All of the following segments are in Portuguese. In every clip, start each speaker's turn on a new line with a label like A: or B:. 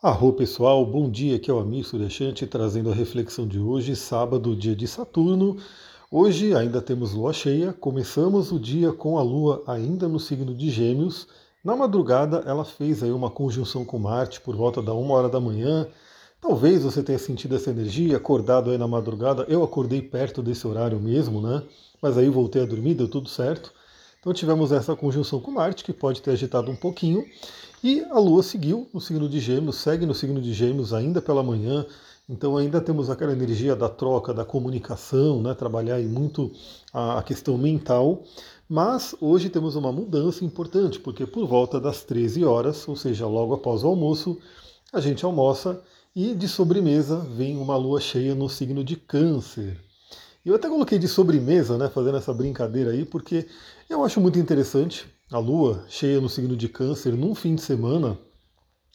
A: Arro pessoal, bom dia, aqui é o Amir Suryashanti trazendo a reflexão de hoje, sábado, dia de Saturno. Hoje ainda temos lua cheia, começamos o dia com a lua ainda no signo de Gêmeos. Na madrugada ela fez aí uma conjunção com Marte por volta da uma hora da manhã. Talvez você tenha sentido essa energia, acordado aí na madrugada. Eu acordei perto desse horário mesmo, né? Mas aí voltei a dormir, deu tudo certo. Então tivemos essa conjunção com Marte, que pode ter agitado um pouquinho. E a Lua seguiu no signo de Gêmeos, segue no signo de Gêmeos ainda pela manhã. Então ainda temos aquela energia da troca, da comunicação, né? trabalhar aí muito a questão mental. Mas hoje temos uma mudança importante, porque por volta das 13 horas, ou seja, logo após o almoço, a gente almoça e de sobremesa vem uma lua cheia no signo de Câncer. Eu até coloquei de sobremesa, né, fazendo essa brincadeira aí, porque eu acho muito interessante a Lua cheia no signo de Câncer num fim de semana,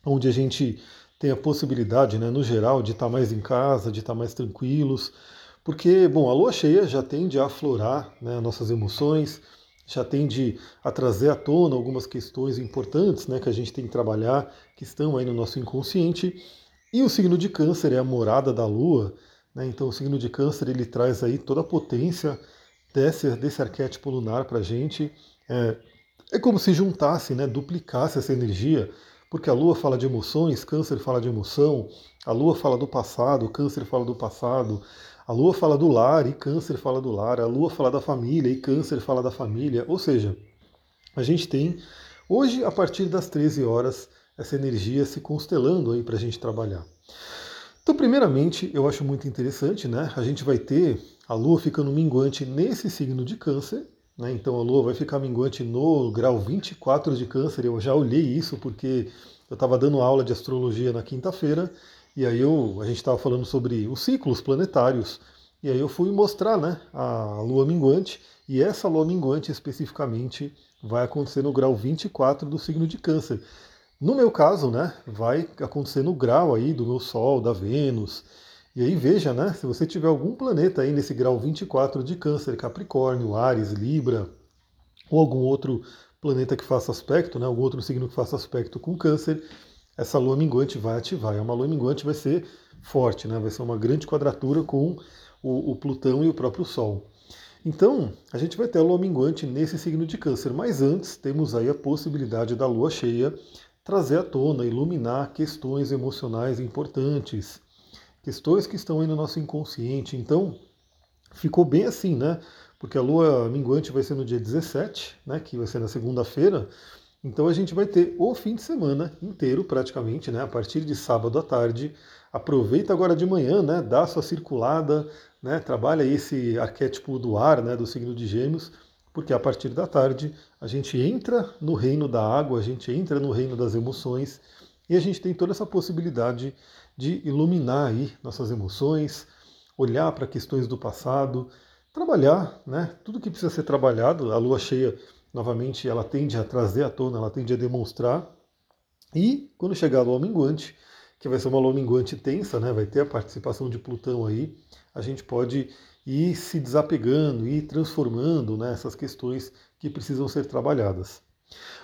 A: onde a gente tem a possibilidade, né, no geral, de estar mais em casa, de estar mais tranquilos, porque, bom, a Lua cheia já tende a aflorar né, nossas emoções, já tende a trazer à tona algumas questões importantes né, que a gente tem que trabalhar, que estão aí no nosso inconsciente. E o signo de Câncer é a morada da Lua, né, então o signo de Câncer ele traz aí toda a potência desse, desse arquétipo lunar para a gente. É, é como se juntasse, né, duplicasse essa energia, porque a Lua fala de emoções, Câncer fala de emoção, a Lua fala do passado, Câncer fala do passado, a Lua fala do lar e Câncer fala do lar, a Lua fala da família e Câncer fala da família, ou seja, a gente tem hoje, a partir das 13 horas, essa energia se constelando aí para a gente trabalhar. Então, primeiramente, eu acho muito interessante, né? A gente vai ter a Lua ficando minguante nesse signo de Câncer, né? Então a Lua vai ficar minguante no grau 24 de Câncer. Eu já olhei isso porque eu estava dando aula de astrologia na quinta-feira e aí eu, a gente estava falando sobre os ciclos planetários. E aí eu fui mostrar né, a Lua minguante, e essa Lua minguante especificamente vai acontecer no grau 24 do signo de Câncer. No meu caso, né, vai acontecer no grau aí do meu Sol, da Vênus. E aí veja, né, se você tiver algum planeta aí nesse grau 24 de Câncer, Capricórnio, Ares, Libra, ou algum outro planeta que faça aspecto, né, algum outro signo que faça aspecto com Câncer, essa lua minguante vai ativar. É uma lua minguante vai ser forte, né, vai ser uma grande quadratura com o, o Plutão e o próprio Sol. Então, a gente vai ter a lua minguante nesse signo de Câncer, mas antes temos aí a possibilidade da lua cheia trazer à tona, iluminar questões emocionais importantes questões que estão aí no nosso inconsciente. Então, ficou bem assim, né? Porque a lua minguante vai ser no dia 17, né? Que vai ser na segunda-feira. Então a gente vai ter o fim de semana inteiro, praticamente, né? A partir de sábado à tarde. Aproveita agora de manhã, né? Dá sua circulada, né? Trabalha esse arquétipo do ar, né? Do signo de Gêmeos, porque a partir da tarde a gente entra no reino da água, a gente entra no reino das emoções e a gente tem toda essa possibilidade de iluminar aí nossas emoções, olhar para questões do passado, trabalhar, né? Tudo que precisa ser trabalhado, a lua cheia, novamente, ela tende a trazer à tona, ela tende a demonstrar. E quando chegar a lua minguante, que vai ser uma lua minguante tensa, né? Vai ter a participação de Plutão aí, a gente pode ir se desapegando e transformando né, essas questões que precisam ser trabalhadas.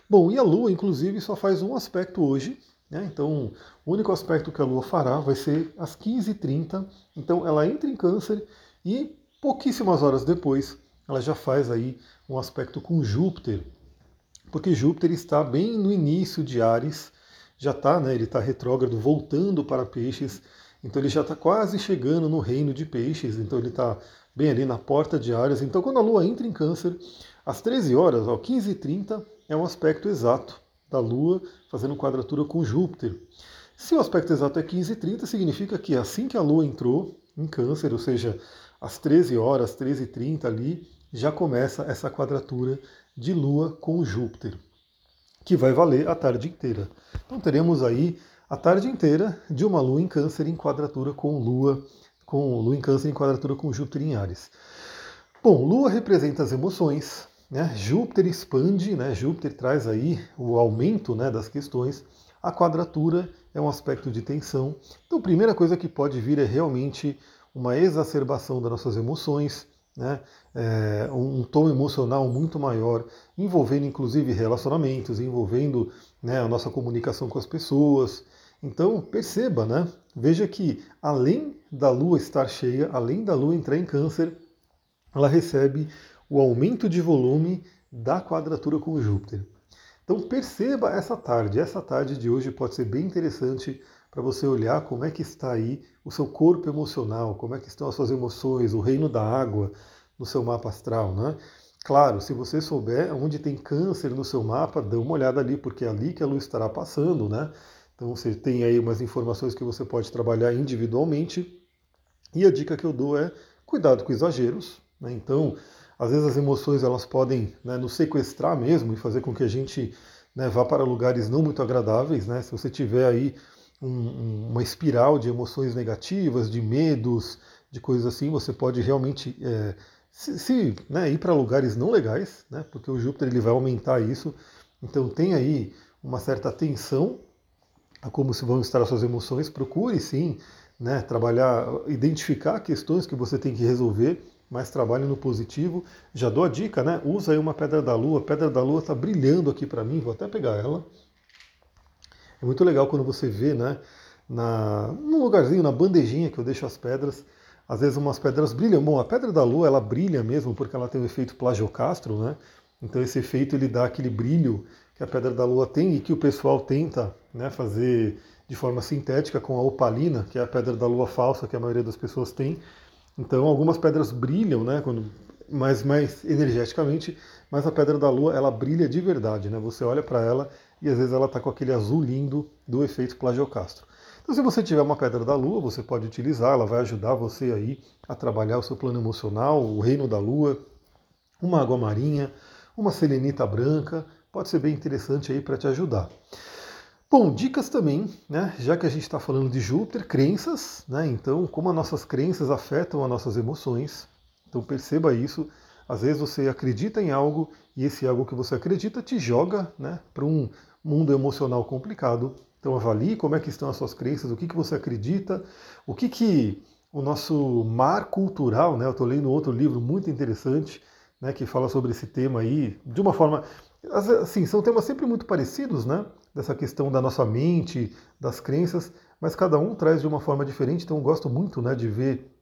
A: Bom, e a Lua, inclusive, só faz um aspecto hoje, né? Então, o único aspecto que a Lua fará vai ser às 15h30. Então, ela entra em Câncer e pouquíssimas horas depois ela já faz aí um aspecto com Júpiter, porque Júpiter está bem no início de Ares, já está, né? Ele está retrógrado, voltando para Peixes. Então, ele já está quase chegando no reino de Peixes. Então, ele está bem ali na porta de Ares. Então, quando a Lua entra em Câncer, às 13 horas, ao 15h30, é um aspecto exato da Lua fazendo quadratura com Júpiter. Se o aspecto exato é 15h30, significa que assim que a Lua entrou em Câncer, ou seja, às 13 horas, 13h30 ali, já começa essa quadratura de Lua com Júpiter, que vai valer a tarde inteira. Então teremos aí a tarde inteira de uma Lua em Câncer em quadratura com Lua, com Lua em Câncer em quadratura com Júpiter em Ares. Bom, Lua representa as emoções, né? Júpiter expande, né? Júpiter traz aí o aumento né, das questões. A quadratura é um aspecto de tensão. Então, a primeira coisa que pode vir é realmente uma exacerbação das nossas emoções, né? É, um tom emocional muito maior, envolvendo inclusive relacionamentos, envolvendo né, a nossa comunicação com as pessoas. Então perceba, né? Veja que além da Lua estar cheia, além da Lua entrar em câncer, ela recebe o aumento de volume da quadratura com Júpiter. Então perceba essa tarde. Essa tarde de hoje pode ser bem interessante para você olhar como é que está aí o seu corpo emocional, como é que estão as suas emoções, o reino da água no seu mapa astral, né? Claro, se você souber onde tem câncer no seu mapa, dê uma olhada ali, porque é ali que a luz estará passando, né? Então você tem aí umas informações que você pode trabalhar individualmente. E a dica que eu dou é cuidado com exageros. Né? Então, às vezes as emoções elas podem né, nos sequestrar mesmo e fazer com que a gente né, vá para lugares não muito agradáveis. Né? Se você tiver aí um, uma espiral de emoções negativas, de medos, de coisas assim, você pode realmente é, se, se né, ir para lugares não legais, né, porque o Júpiter ele vai aumentar isso. Então tem aí uma certa atenção a como se vão estar as suas emoções. Procure sim né, trabalhar, identificar questões que você tem que resolver, mas trabalhe no positivo. Já dou a dica, né? Usa aí uma pedra da lua. A pedra da lua está brilhando aqui para mim, vou até pegar ela. É muito legal quando você vê, né, na, num lugarzinho, na bandejinha que eu deixo as pedras, às vezes umas pedras brilham. Bom, a pedra da lua, ela brilha mesmo porque ela tem o efeito plagiocastro, né? Então esse efeito ele dá aquele brilho que a pedra da lua tem e que o pessoal tenta né, fazer de forma sintética com a opalina, que é a pedra da lua falsa que a maioria das pessoas tem. Então algumas pedras brilham, né, quando mais mais energeticamente, mas a pedra da lua ela brilha de verdade, né? Você olha para ela e às vezes ela está com aquele azul lindo do efeito plagiocastro. Então, se você tiver uma pedra da lua, você pode utilizar, ela vai ajudar você aí a trabalhar o seu plano emocional, o reino da lua, uma água marinha, uma selenita branca, pode ser bem interessante aí para te ajudar. Bom, dicas também, né? Já que a gente está falando de Júpiter, crenças, né? Então, como as nossas crenças afetam as nossas emoções. Então perceba isso. Às vezes você acredita em algo e esse algo que você acredita te joga né, para um mundo emocional complicado. Então avalie como é que estão as suas crenças, o que, que você acredita, o que, que o nosso mar cultural, né? Eu estou lendo outro livro muito interessante, né, que fala sobre esse tema aí, de uma forma. Assim, são temas sempre muito parecidos, né? Dessa questão da nossa mente, das crenças, mas cada um traz de uma forma diferente, então eu gosto muito né, de ver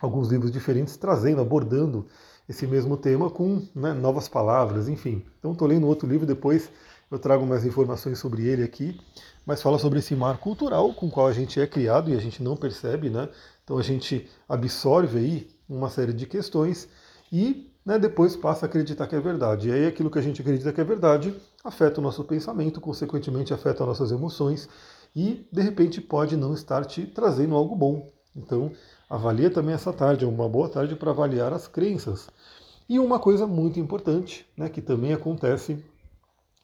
A: alguns livros diferentes trazendo, abordando esse mesmo tema com né, novas palavras, enfim. Então estou lendo outro livro, depois eu trago mais informações sobre ele aqui, mas fala sobre esse mar cultural com o qual a gente é criado e a gente não percebe, né? Então a gente absorve aí uma série de questões e né, depois passa a acreditar que é verdade. E aí aquilo que a gente acredita que é verdade afeta o nosso pensamento, consequentemente afeta as nossas emoções e de repente pode não estar te trazendo algo bom. Então avalia também essa tarde, é uma boa tarde para avaliar as crenças. E uma coisa muito importante, né, que também acontece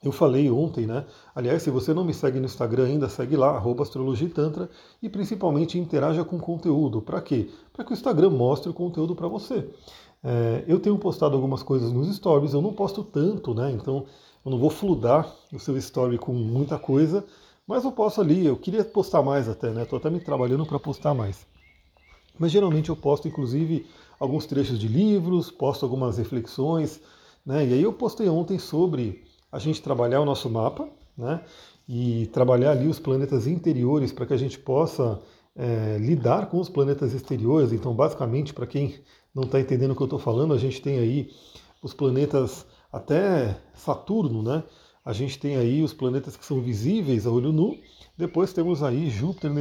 A: eu falei ontem, né? Aliás, se você não me segue no Instagram ainda, segue lá, astrologitantra, e principalmente interaja com o conteúdo. Para quê? Para que o Instagram mostre o conteúdo para você. É, eu tenho postado algumas coisas nos stories, eu não posto tanto, né? Então eu não vou fludar o seu story com muita coisa, mas eu posto ali, eu queria postar mais até, né? Estou até me trabalhando para postar mais. Mas geralmente eu posto, inclusive, alguns trechos de livros, posto algumas reflexões, né? E aí eu postei ontem sobre a gente trabalhar o nosso mapa, né? E trabalhar ali os planetas interiores para que a gente possa é, lidar com os planetas exteriores. Então, basicamente, para quem não está entendendo o que eu estou falando, a gente tem aí os planetas até Saturno, né? A gente tem aí os planetas que são visíveis a olho nu. Depois temos aí Júpiter,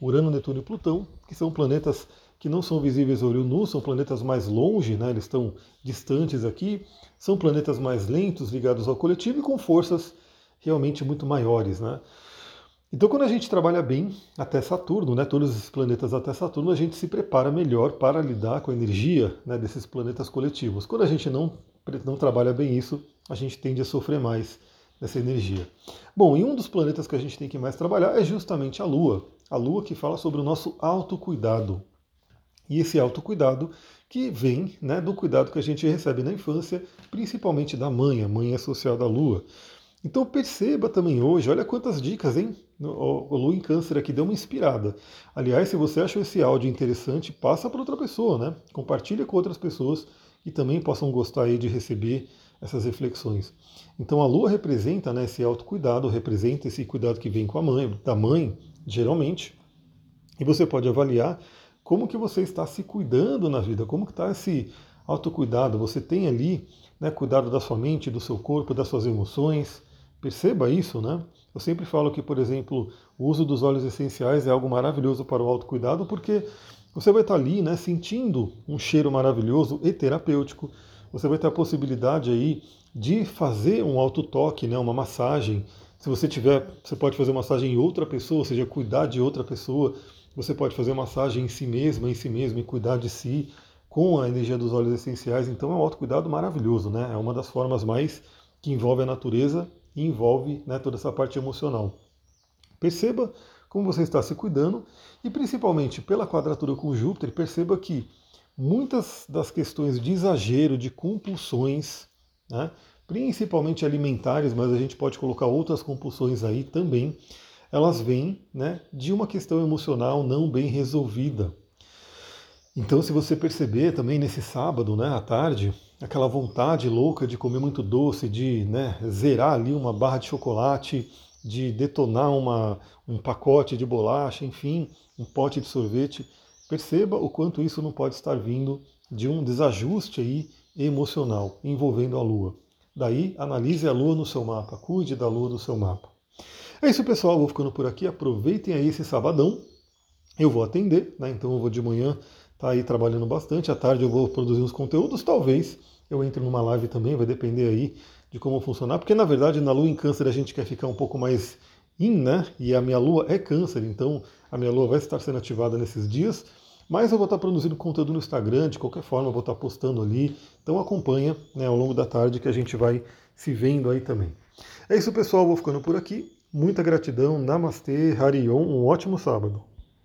A: Urano, Netuno e Plutão, que são planetas que não são visíveis a olho nu, são planetas mais longe, né? eles estão distantes aqui, são planetas mais lentos ligados ao coletivo e com forças realmente muito maiores. Né? Então, quando a gente trabalha bem até Saturno, né, todos esses planetas até Saturno, a gente se prepara melhor para lidar com a energia né, desses planetas coletivos. Quando a gente não, não trabalha bem isso, a gente tende a sofrer mais dessa energia. Bom, e um dos planetas que a gente tem que mais trabalhar é justamente a Lua. A Lua que fala sobre o nosso autocuidado. E esse autocuidado que vem né, do cuidado que a gente recebe na infância, principalmente da mãe, a mãe é associada à lua. Então perceba também hoje, olha quantas dicas, hein? O Lua em Câncer aqui deu uma inspirada. Aliás, se você achou esse áudio interessante, passa para outra pessoa, né? Compartilha com outras pessoas que também possam gostar aí de receber essas reflexões. Então a lua representa né, esse autocuidado, representa esse cuidado que vem com a mãe, da mãe, geralmente. E você pode avaliar como que você está se cuidando na vida, como que está esse autocuidado. Você tem ali né, cuidado da sua mente, do seu corpo, das suas emoções. Perceba isso, né? Eu sempre falo que, por exemplo, o uso dos óleos essenciais é algo maravilhoso para o autocuidado, porque você vai estar ali, né, sentindo um cheiro maravilhoso e terapêutico. Você vai ter a possibilidade aí de fazer um autotoque, né, uma massagem. Se você tiver, você pode fazer massagem em outra pessoa, ou seja, cuidar de outra pessoa. Você pode fazer massagem em si mesma, em si mesmo, e cuidar de si com a energia dos óleos essenciais. Então é um autocuidado maravilhoso, né? É uma das formas mais que envolve a natureza e envolve né, toda essa parte emocional. Perceba como você está se cuidando e principalmente pela quadratura com Júpiter, perceba que muitas das questões de exagero, de compulsões, né, principalmente alimentares, mas a gente pode colocar outras compulsões aí também, elas vêm né, de uma questão emocional não bem resolvida. Então, se você perceber também nesse sábado, né, à tarde, aquela vontade louca de comer muito doce, de né, zerar ali uma barra de chocolate, de detonar uma, um pacote de bolacha, enfim, um pote de sorvete, perceba o quanto isso não pode estar vindo de um desajuste aí emocional envolvendo a Lua. Daí, analise a Lua no seu mapa, cuide da Lua do seu mapa. É isso, pessoal. Vou ficando por aqui. Aproveitem aí esse sabadão. Eu vou atender, né? Então eu vou de manhã estar tá aí trabalhando bastante. À tarde eu vou produzir uns conteúdos. Talvez eu entre numa live também, vai depender aí de como funcionar. Porque na verdade na Lua em Câncer a gente quer ficar um pouco mais in, né? E a minha Lua é Câncer, então a minha Lua vai estar sendo ativada nesses dias. Mas eu vou estar produzindo conteúdo no Instagram, de qualquer forma, eu vou estar postando ali. Então acompanha né, ao longo da tarde que a gente vai se vendo aí também. É isso, pessoal. Vou ficando por aqui. Muita gratidão. Namastê, Harion. Um ótimo sábado.